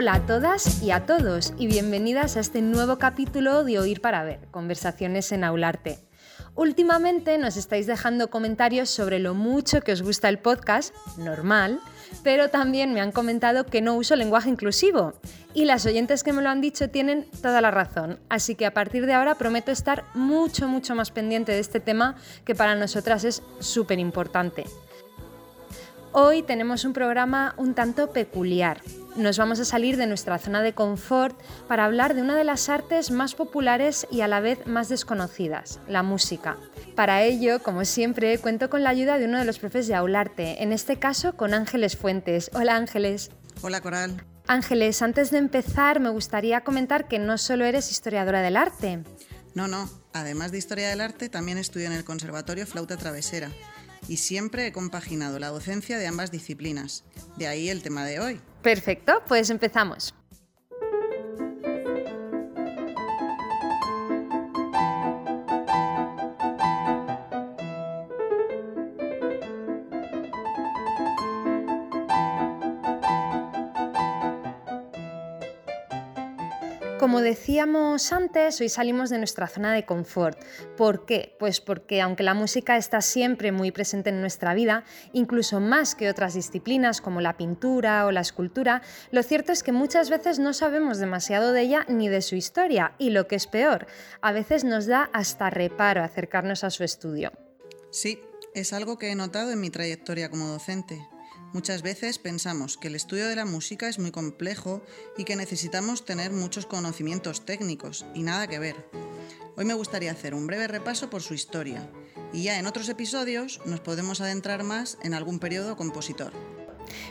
Hola a todas y a todos y bienvenidas a este nuevo capítulo de Oír para Ver, Conversaciones en Aularte. Últimamente nos estáis dejando comentarios sobre lo mucho que os gusta el podcast, normal, pero también me han comentado que no uso lenguaje inclusivo. Y las oyentes que me lo han dicho tienen toda la razón. Así que a partir de ahora prometo estar mucho, mucho más pendiente de este tema que para nosotras es súper importante. Hoy tenemos un programa un tanto peculiar. Nos vamos a salir de nuestra zona de confort para hablar de una de las artes más populares y a la vez más desconocidas, la música. Para ello, como siempre, cuento con la ayuda de uno de los profes de Aularte, en este caso con Ángeles Fuentes. Hola Ángeles. Hola Coral. Ángeles, antes de empezar me gustaría comentar que no solo eres historiadora del arte. No, no, además de historia del arte, también estudio en el Conservatorio Flauta Travesera y siempre he compaginado la docencia de ambas disciplinas. De ahí el tema de hoy. Perfecto, pues empezamos. Como decíamos antes, hoy salimos de nuestra zona de confort. ¿Por qué? Pues porque aunque la música está siempre muy presente en nuestra vida, incluso más que otras disciplinas como la pintura o la escultura, lo cierto es que muchas veces no sabemos demasiado de ella ni de su historia y lo que es peor, a veces nos da hasta reparo acercarnos a su estudio. Sí, es algo que he notado en mi trayectoria como docente. Muchas veces pensamos que el estudio de la música es muy complejo y que necesitamos tener muchos conocimientos técnicos, y nada que ver. Hoy me gustaría hacer un breve repaso por su historia, y ya en otros episodios nos podemos adentrar más en algún periodo compositor.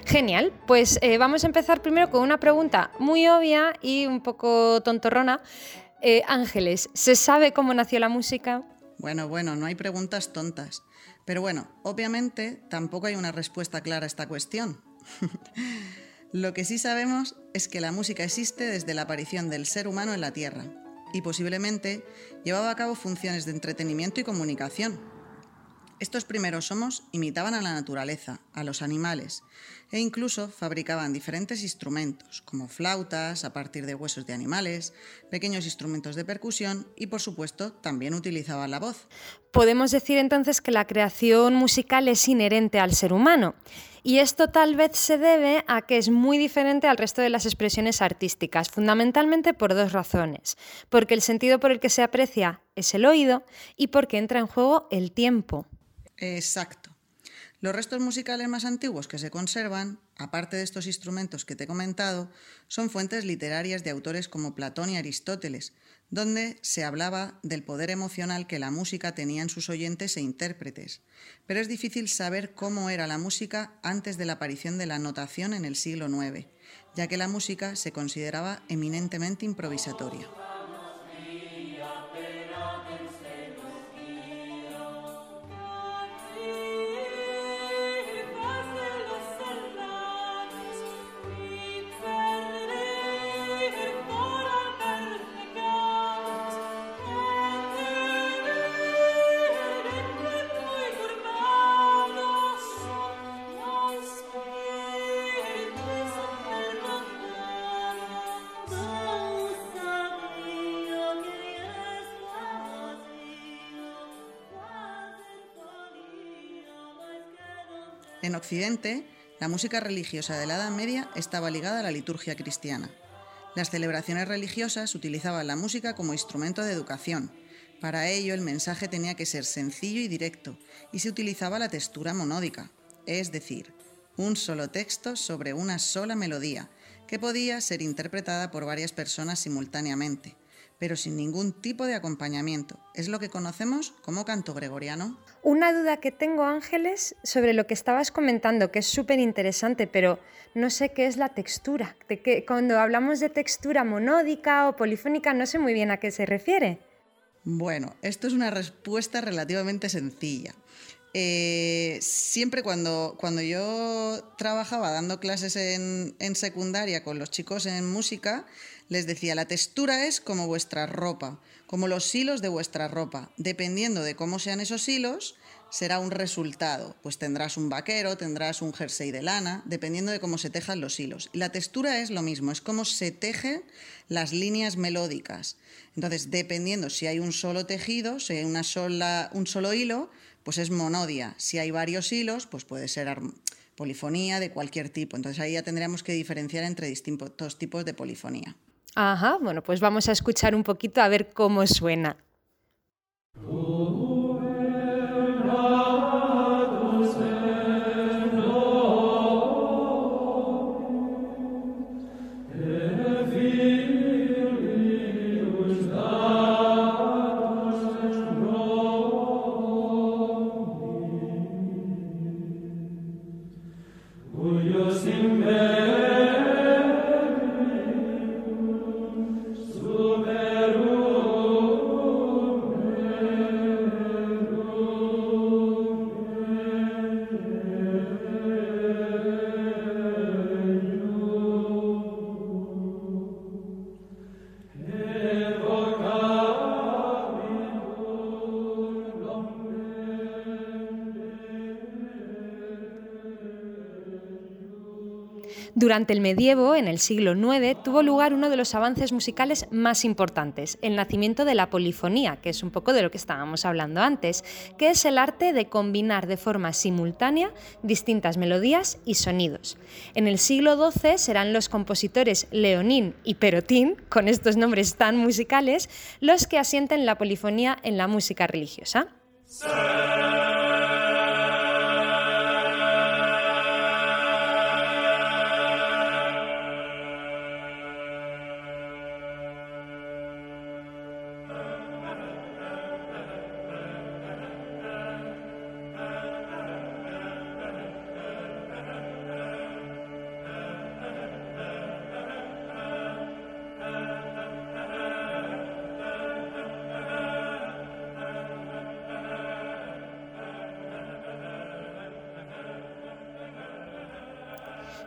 Genial, pues eh, vamos a empezar primero con una pregunta muy obvia y un poco tontorrona. Eh, Ángeles, ¿se sabe cómo nació la música? Bueno, bueno, no hay preguntas tontas. Pero bueno, obviamente tampoco hay una respuesta clara a esta cuestión. Lo que sí sabemos es que la música existe desde la aparición del ser humano en la Tierra y posiblemente llevaba a cabo funciones de entretenimiento y comunicación. Estos primeros homos imitaban a la naturaleza, a los animales, e incluso fabricaban diferentes instrumentos, como flautas a partir de huesos de animales, pequeños instrumentos de percusión y, por supuesto, también utilizaban la voz. Podemos decir entonces que la creación musical es inherente al ser humano. Y esto tal vez se debe a que es muy diferente al resto de las expresiones artísticas, fundamentalmente por dos razones. Porque el sentido por el que se aprecia es el oído y porque entra en juego el tiempo. Exacto. Los restos musicales más antiguos que se conservan, aparte de estos instrumentos que te he comentado, son fuentes literarias de autores como Platón y Aristóteles, donde se hablaba del poder emocional que la música tenía en sus oyentes e intérpretes. Pero es difícil saber cómo era la música antes de la aparición de la notación en el siglo IX, ya que la música se consideraba eminentemente improvisatoria. Occidente, la música religiosa de la Edad Media estaba ligada a la liturgia cristiana. Las celebraciones religiosas utilizaban la música como instrumento de educación. Para ello, el mensaje tenía que ser sencillo y directo, y se utilizaba la textura monódica, es decir, un solo texto sobre una sola melodía, que podía ser interpretada por varias personas simultáneamente pero sin ningún tipo de acompañamiento. Es lo que conocemos como canto gregoriano. Una duda que tengo, Ángeles, sobre lo que estabas comentando, que es súper interesante, pero no sé qué es la textura. De que, cuando hablamos de textura monódica o polifónica, no sé muy bien a qué se refiere. Bueno, esto es una respuesta relativamente sencilla. Eh, siempre cuando, cuando yo trabajaba dando clases en, en secundaria con los chicos en música, les decía, la textura es como vuestra ropa, como los hilos de vuestra ropa. Dependiendo de cómo sean esos hilos, será un resultado. Pues tendrás un vaquero, tendrás un jersey de lana, dependiendo de cómo se tejan los hilos. La textura es lo mismo, es como se tejen las líneas melódicas. Entonces, dependiendo si hay un solo tejido, si hay una sola, un solo hilo, pues es monodia. Si hay varios hilos, pues puede ser polifonía de cualquier tipo. Entonces ahí ya tendríamos que diferenciar entre distintos tipos de polifonía. Ajá, bueno, pues vamos a escuchar un poquito a ver cómo suena. Durante el medievo, en el siglo IX, tuvo lugar uno de los avances musicales más importantes, el nacimiento de la polifonía, que es un poco de lo que estábamos hablando antes, que es el arte de combinar de forma simultánea distintas melodías y sonidos. En el siglo XII serán los compositores Leonín y Perotín, con estos nombres tan musicales, los que asienten la polifonía en la música religiosa.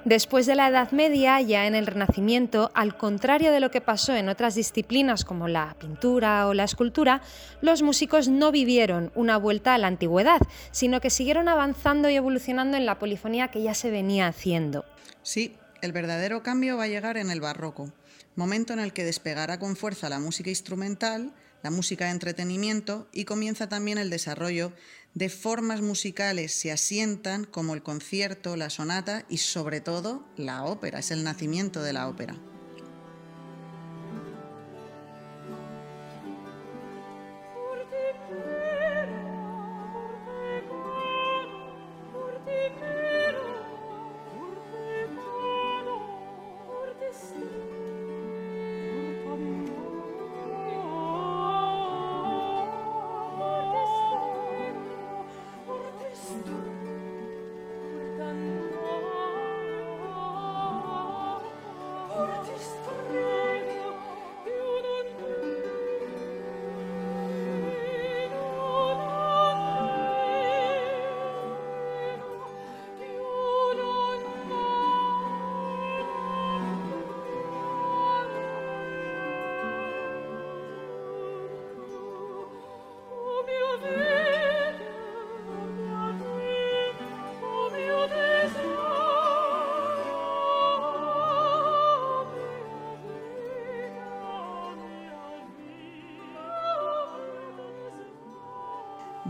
Después de la Edad Media, ya en el Renacimiento, al contrario de lo que pasó en otras disciplinas como la pintura o la escultura, los músicos no vivieron una vuelta a la antigüedad, sino que siguieron avanzando y evolucionando en la polifonía que ya se venía haciendo. Sí, el verdadero cambio va a llegar en el barroco, momento en el que despegará con fuerza la música instrumental, la música de entretenimiento y comienza también el desarrollo de formas musicales se asientan como el concierto, la sonata y sobre todo la ópera, es el nacimiento de la ópera.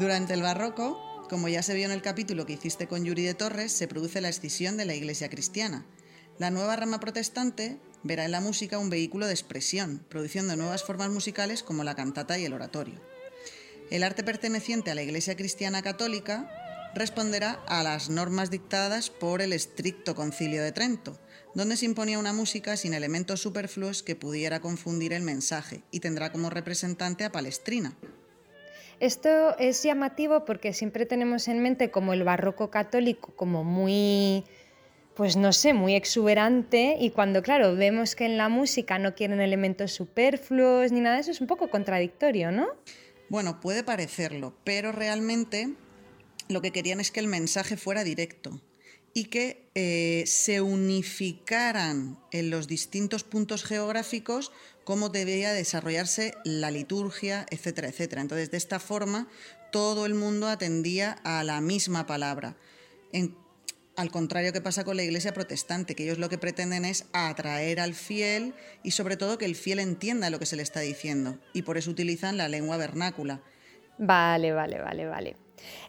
Durante el barroco, como ya se vio en el capítulo que hiciste con Yuri de Torres, se produce la escisión de la Iglesia cristiana. La nueva rama protestante verá en la música un vehículo de expresión, produciendo nuevas formas musicales como la cantata y el oratorio. El arte perteneciente a la Iglesia cristiana católica responderá a las normas dictadas por el estricto concilio de Trento, donde se imponía una música sin elementos superfluos que pudiera confundir el mensaje y tendrá como representante a Palestrina. Esto es llamativo porque siempre tenemos en mente como el barroco católico como muy, pues no sé, muy exuberante y cuando, claro, vemos que en la música no quieren elementos superfluos ni nada de eso, es un poco contradictorio, ¿no? Bueno, puede parecerlo, pero realmente lo que querían es que el mensaje fuera directo y que eh, se unificaran en los distintos puntos geográficos cómo debía desarrollarse la liturgia, etcétera, etcétera. Entonces, de esta forma, todo el mundo atendía a la misma palabra. al contrario que pasa con la iglesia protestante, que ellos lo que pretenden es atraer al fiel y sobre todo que el fiel entienda lo que se le está diciendo. Y por eso utilizan la lengua vernácula. Vale, vale, vale, vale.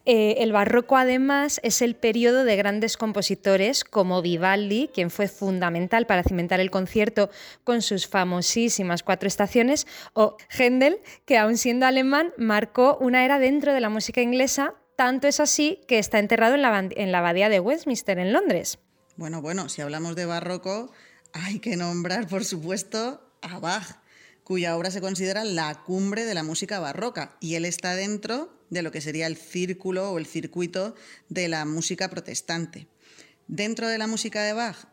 Eh, el barroco además es el periodo de grandes compositores como Vivaldi, quien fue fundamental para cimentar el concierto con sus famosísimas cuatro estaciones, o Händel, que aun siendo alemán marcó una era dentro de la música inglesa, tanto es así que está enterrado en la, en la abadía de Westminster, en Londres. Bueno, bueno, si hablamos de barroco, hay que nombrar, por supuesto, a Bach cuya obra se considera la cumbre de la música barroca y él está dentro de lo que sería el círculo o el circuito de la música protestante. Dentro de la música de Bach,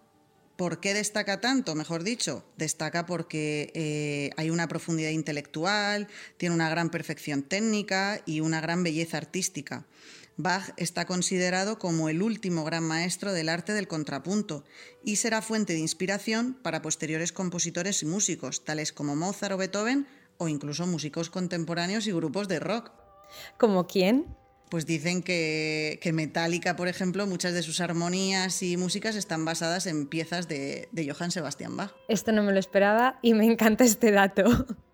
¿por qué destaca tanto? Mejor dicho, destaca porque eh, hay una profundidad intelectual, tiene una gran perfección técnica y una gran belleza artística. Bach está considerado como el último gran maestro del arte del contrapunto y será fuente de inspiración para posteriores compositores y músicos, tales como Mozart o Beethoven, o incluso músicos contemporáneos y grupos de rock. ¿Como quién? Pues dicen que, Metallica, por ejemplo, muchas de sus armonías y músicas están basadas en piezas de, de Johann Sebastian Bach. Esto no me lo esperaba y me encanta este dato.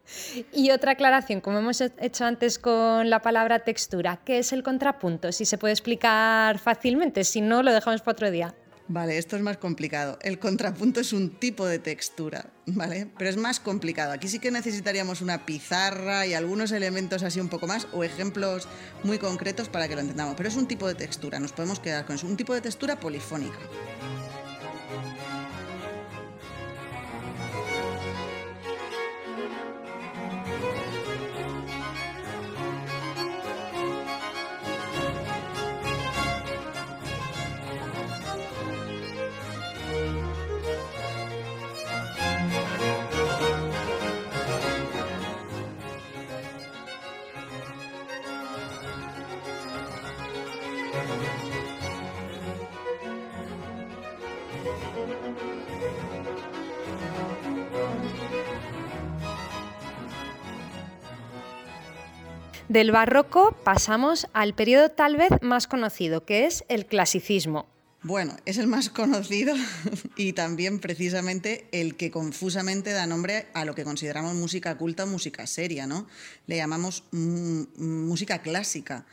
Y otra aclaración, como hemos hecho antes con la palabra textura, ¿qué es el contrapunto? Si se puede explicar fácilmente, si no, lo dejamos para otro día. Vale, esto es más complicado. El contrapunto es un tipo de textura, ¿vale? Pero es más complicado. Aquí sí que necesitaríamos una pizarra y algunos elementos así un poco más o ejemplos muy concretos para que lo entendamos. Pero es un tipo de textura, nos podemos quedar con eso. Un tipo de textura polifónica. Del barroco pasamos al periodo tal vez más conocido, que es el clasicismo. Bueno, es el más conocido y también precisamente el que confusamente da nombre a lo que consideramos música culta o música seria, ¿no? Le llamamos música clásica.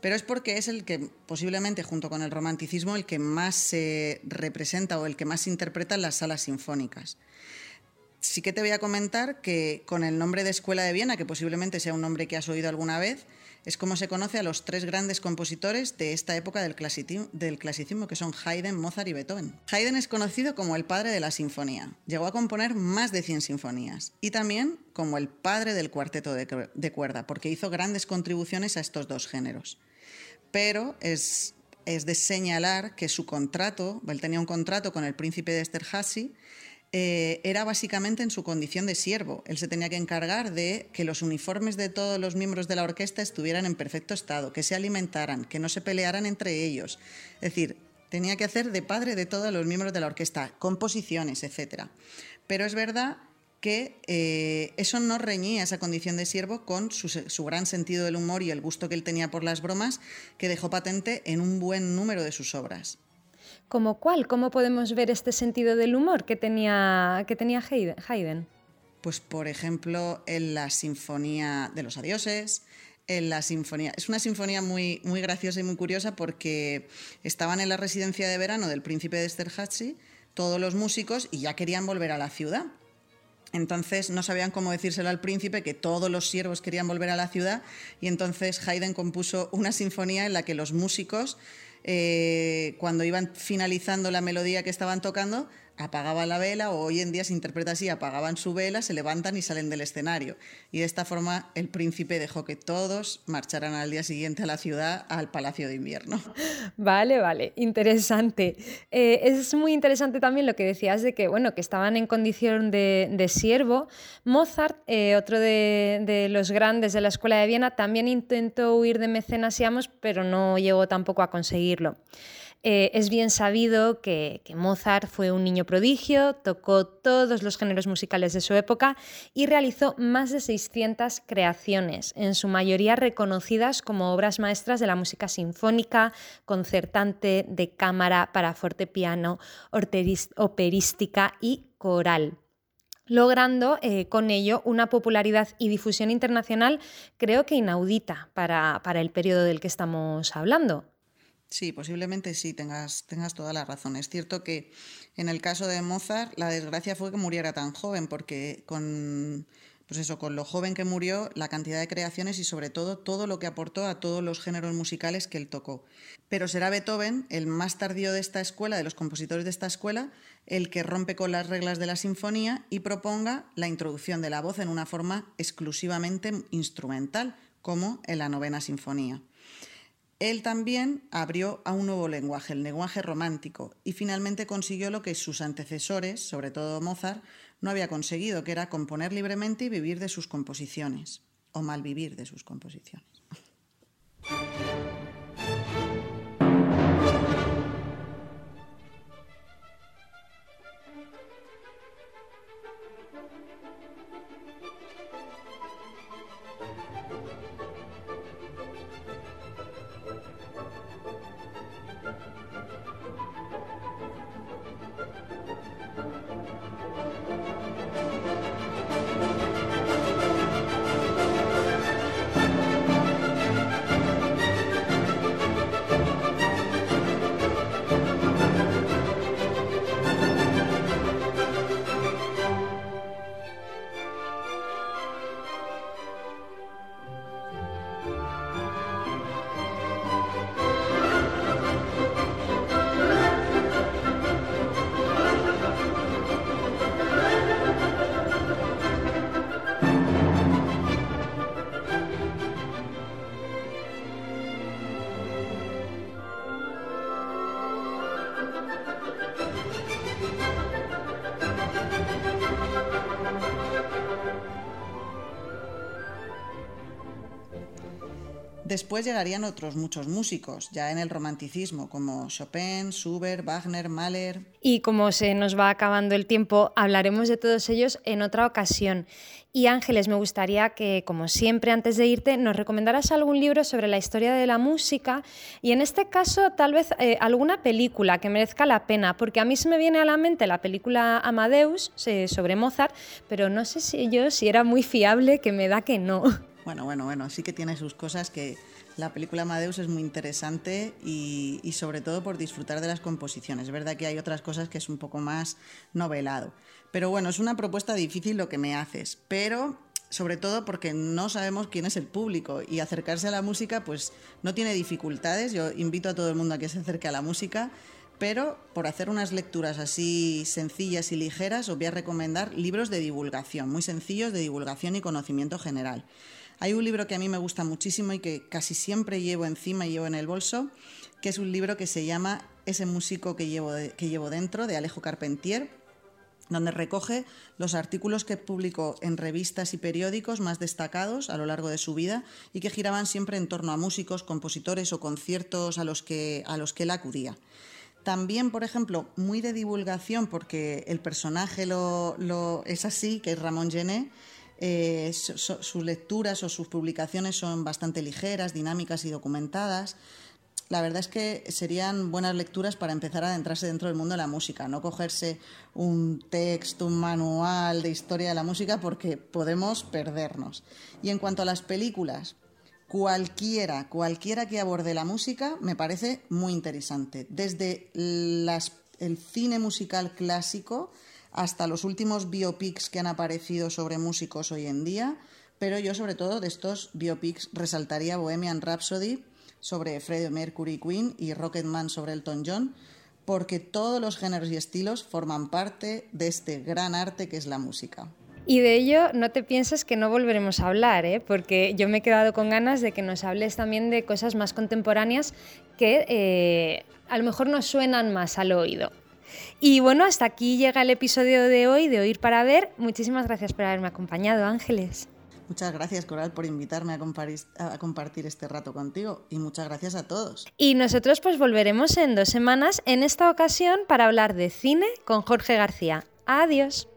Pero es porque es el que posiblemente junto con el romanticismo el que más se representa o el que más se interpreta en las salas sinfónicas sí que te voy a comentar que con el nombre de Escuela de Viena, que posiblemente sea un nombre que has oído alguna vez, es como se conoce a los tres grandes compositores de esta época del clasicismo, que son Haydn, Mozart y Beethoven. Haydn es conocido como el padre de la sinfonía. Llegó a componer más de 100 sinfonías y también como el padre del cuarteto de, cuerda, porque hizo grandes contribuciones a estos dos géneros. Pero es, es de señalar que su contrato, él tenía un contrato con el príncipe de Esterházy, eh, era básicamente en su condición de siervo. Él se tenía que encargar de que los uniformes de todos los miembros de la orquesta estuvieran en perfecto estado, que se alimentaran, que no se pelearan entre ellos. Es decir, tenía que hacer de padre de todos los miembros de la orquesta, composiciones, etc. Pero es verdad que eh, eso no reñía esa condición de siervo con su, gran sentido del humor y el gusto que él tenía por las bromas, que dejó patente en un buen número de sus obras. ¿Como cuál? ¿Cómo podemos ver este sentido del humor que tenía, que tenía Haydn? Pues por ejemplo en la Sinfonía de los Adioses, en la sinfonía. Es una sinfonía muy, muy graciosa y muy curiosa porque estaban en la residencia de verano del príncipe de Esterházy todos los músicos y ya querían volver a la ciudad. Entonces no sabían cómo decírselo al príncipe que todos los siervos querían volver a la ciudad y entonces Haydn compuso una sinfonía en la que los músicos eh, cuando iban finalizando la melodía que estaban tocando, apagaban la vela o hoy en día se interpreta así, apagaban su vela, se levantan y salen del escenario. Y de esta forma el príncipe dejó que todos marcharan al día siguiente a la ciudad, al Palacio de Invierno. Vale, vale, interesante. Eh, es muy interesante también lo que decías de que, bueno, que estaban en condición de, siervo. Mozart, eh, otro de, los grandes de la Escuela de Viena, también intentó huir de mecenas pero no llegó tampoco a conseguirlo. Eh, es bien sabido que, Mozart fue un niño prodigio, tocó todos los géneros musicales de su época y realizó más de 600 creaciones, en su mayoría reconocidas como obras maestras de la música sinfónica, concertante, de cámara, para fortepiano, operística y coral logrando eh, con ello una popularidad y difusión internacional creo que inaudita para, para el periodo del que estamos hablando. Sí, posiblemente sí, tengas, tengas toda la razón. Es cierto que en el caso de Mozart, la desgracia fue que muriera tan joven, porque con, pues eso, con lo joven que murió, la cantidad de creaciones y sobre todo todo lo que aportó a todos los géneros musicales que él tocó. Pero será Beethoven, el más tardío de esta escuela, de los compositores de esta escuela, el que rompe con las reglas de la sinfonía y proponga la introducción de la voz en una forma exclusivamente instrumental, como en la novena sinfonía. Él también abrió a un nuevo lenguaje, el lenguaje romántico, y finalmente consiguió lo que sus antecesores, sobre todo Mozart, no había conseguido, que era componer libremente y vivir de sus composiciones, o malvivir de sus composiciones. Después llegarían otros muchos músicos, ya en el romanticismo, como Chopin, Schubert, Wagner, Mahler. Y como se nos va acabando el tiempo, hablaremos de todos ellos en otra ocasión. Y Ángeles, me gustaría que, como siempre, antes de irte, nos recomendaras algún libro sobre la historia de la música y en este caso tal vez eh, alguna película que merezca la pena, porque a mí se me viene a la mente la película Amadeus sobre Mozart, pero no sé si yo si era muy fiable, que me da que no. Bueno, bueno, bueno, sí que tiene sus cosas que la película Amadeus es muy interesante y, sobre todo por disfrutar de las composiciones. Es verdad que hay otras cosas que es un poco más novelado. Pero bueno, es una propuesta difícil lo que me haces, pero sobre todo porque no sabemos quién es el público y acercarse a la música pues no tiene dificultades. Yo invito a todo el mundo a que se acerque a la música, pero por hacer unas lecturas así sencillas y ligeras os voy a recomendar libros de divulgación, muy sencillos de divulgación y conocimiento general. Hay un libro que a mí me gusta muchísimo y que casi siempre llevo encima y llevo en el bolso, que es un libro que se llama Ese músico que llevo, que llevo dentro, de Alejo Carpentier, donde recoge los artículos que publicó en revistas y periódicos más destacados a lo largo de su vida y que giraban siempre en torno a músicos, compositores o conciertos a los que, a los que él acudía. También, por ejemplo, muy de divulgación, porque el personaje lo, es así, que es Ramón Gené, eh, sus lecturas o sus publicaciones son bastante ligeras, dinámicas y documentadas. La verdad es que serían buenas lecturas para empezar a adentrarse dentro del mundo de la música, no cogerse un texto, un manual de historia de la música porque podemos perdernos. Y en cuanto a las películas, cualquiera, cualquiera que aborde la música me parece muy interesante. Desde el cine musical clásico, hasta los últimos biopics que han aparecido sobre músicos hoy en día, pero yo sobre todo de estos biopics resaltaría Bohemian Rhapsody sobre Freddie Mercury Queen y Rocketman sobre Elton John, porque todos los géneros y estilos forman parte de este gran arte que es la música. Y de ello no te pienses que no volveremos a hablar, ¿eh? porque yo me he quedado con ganas de que nos hables también de cosas más contemporáneas que eh, a lo mejor nos suenan más al oído. Y bueno, hasta aquí llega el episodio de hoy de Oír para Ver. Muchísimas gracias por haberme acompañado, Ángeles. Muchas gracias, Coral, por invitarme a, a, compartir este rato contigo y muchas gracias a todos. Y nosotros pues volveremos en dos semanas, en esta ocasión para hablar de cine con Jorge García. Adiós.